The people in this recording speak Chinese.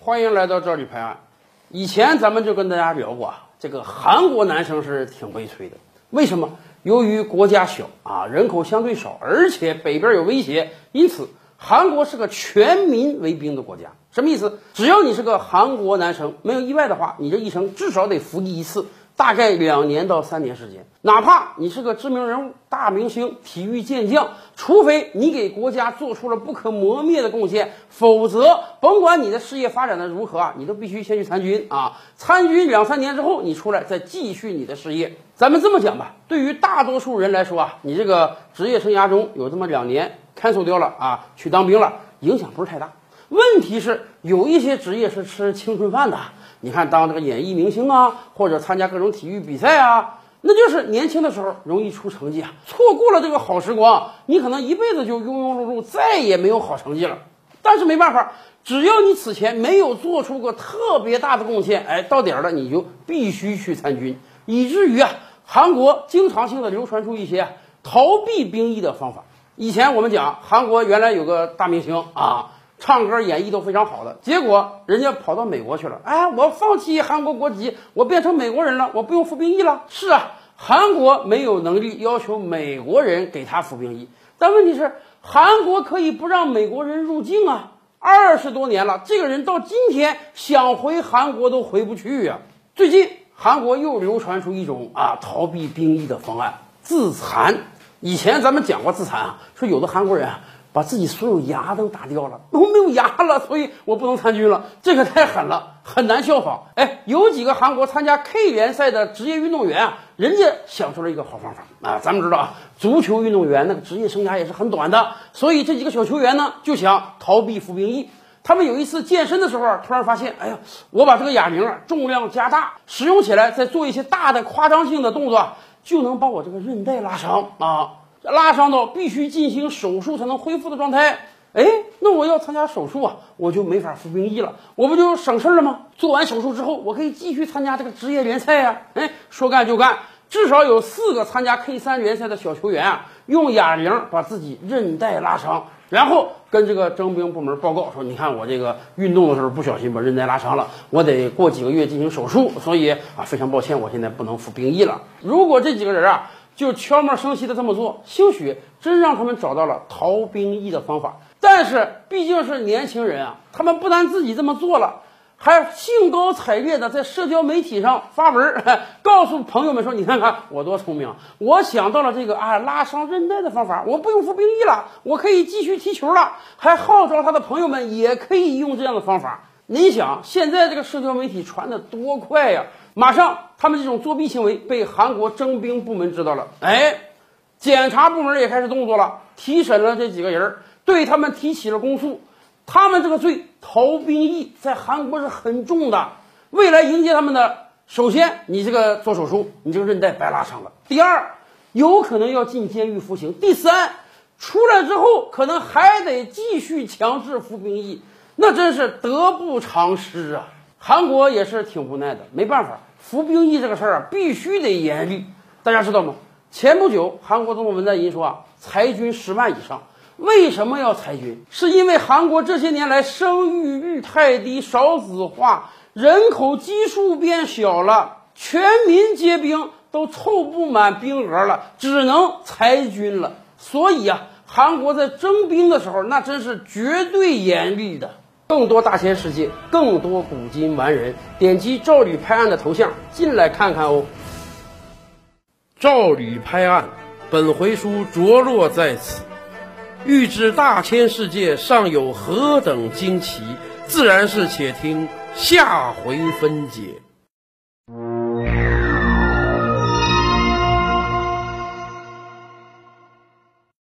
欢迎来到这里拍案。以前咱们就跟大家聊过啊，这个韩国男生是挺悲催的。为什么？由于国家小啊，人口相对少，而且北边有威胁，因此韩国是个全民为兵的国家。什么意思？只要你是个韩国男生，没有意外的话，你这一生至少得服役一次。大概两年到三年时间，哪怕你是个知名人物、大明星、体育健将，除非你给国家做出了不可磨灭的贡献，否则甭管你的事业发展的如何啊，你都必须先去参军啊。参军两三年之后，你出来再继续你的事业。咱们这么讲吧，对于大多数人来说啊，你这个职业生涯中有这么两年 cancel 掉了啊，去当兵了，影响不是太大。问题是有一些职业是吃青春饭的。你看，当这个演艺明星啊，或者参加各种体育比赛啊，那就是年轻的时候容易出成绩啊。错过了这个好时光，你可能一辈子就庸庸碌碌，再也没有好成绩了。但是没办法，只要你此前没有做出过特别大的贡献，哎，到点儿了你就必须去参军。以至于啊，韩国经常性的流传出一些逃避兵役的方法。以前我们讲，韩国原来有个大明星啊。唱歌、演绎都非常好的，结果人家跑到美国去了。哎，我放弃韩国国籍，我变成美国人了，我不用服兵役了。是啊，韩国没有能力要求美国人给他服兵役，但问题是，韩国可以不让美国人入境啊。二十多年了，这个人到今天想回韩国都回不去呀。最近韩国又流传出一种啊逃避兵役的方案——自残。以前咱们讲过自残啊，说有的韩国人啊。把自己所有牙都打掉了，我没有牙了，所以我不能参军了。这可太狠了，很难效仿。哎，有几个韩国参加 K 联赛的职业运动员啊，人家想出了一个好方法啊。咱们知道啊，足球运动员那个职业生涯也是很短的，所以这几个小球员呢就想逃避服兵役。他们有一次健身的时候，突然发现，哎呀，我把这个哑铃啊重量加大，使用起来再做一些大的夸张性的动作，就能把我这个韧带拉伤啊。拉伤到必须进行手术才能恢复的状态，哎，那我要参加手术啊，我就没法服兵役了，我不就省事儿了吗？做完手术之后，我可以继续参加这个职业联赛呀。哎，说干就干，至少有四个参加 K 三联赛的小球员啊，用哑铃把自己韧带拉伤，然后跟这个征兵部门报告说：“你看我这个运动的时候不小心把韧带拉伤了，我得过几个月进行手术，所以啊，非常抱歉，我现在不能服兵役了。”如果这几个人啊。就悄没声息的这么做，兴许真让他们找到了逃兵役的方法。但是毕竟是年轻人啊，他们不但自己这么做了，还兴高采烈的在社交媒体上发文，告诉朋友们说：“你看看我多聪明，我想到了这个啊拉伤韧带的方法，我不用服兵役了，我可以继续踢球了。”还号召他的朋友们也可以用这样的方法。你想，现在这个社交媒体传的多快呀！马上，他们这种作弊行为被韩国征兵部门知道了。哎，检察部门也开始动作了，提审了这几个人，对他们提起了公诉。他们这个罪逃兵役在韩国是很重的。未来迎接他们的，首先你这个做手术，你这个韧带白拉伤了；第二，有可能要进监狱服刑；第三，出来之后可能还得继续强制服兵役，那真是得不偿失啊！韩国也是挺无奈的，没办法。服兵役这个事儿啊，必须得严厉，大家知道吗？前不久，韩国总统文在寅说啊，裁军十万以上。为什么要裁军？是因为韩国这些年来生育率太低，少子化，人口基数变小了，全民皆兵都凑不满兵额了，只能裁军了。所以啊，韩国在征兵的时候，那真是绝对严厉的。更多大千世界，更多古今完人，点击赵吕拍案的头像进来看看哦。赵吕拍案，本回书着落在此。欲知大千世界尚有何等惊奇，自然是且听下回分解。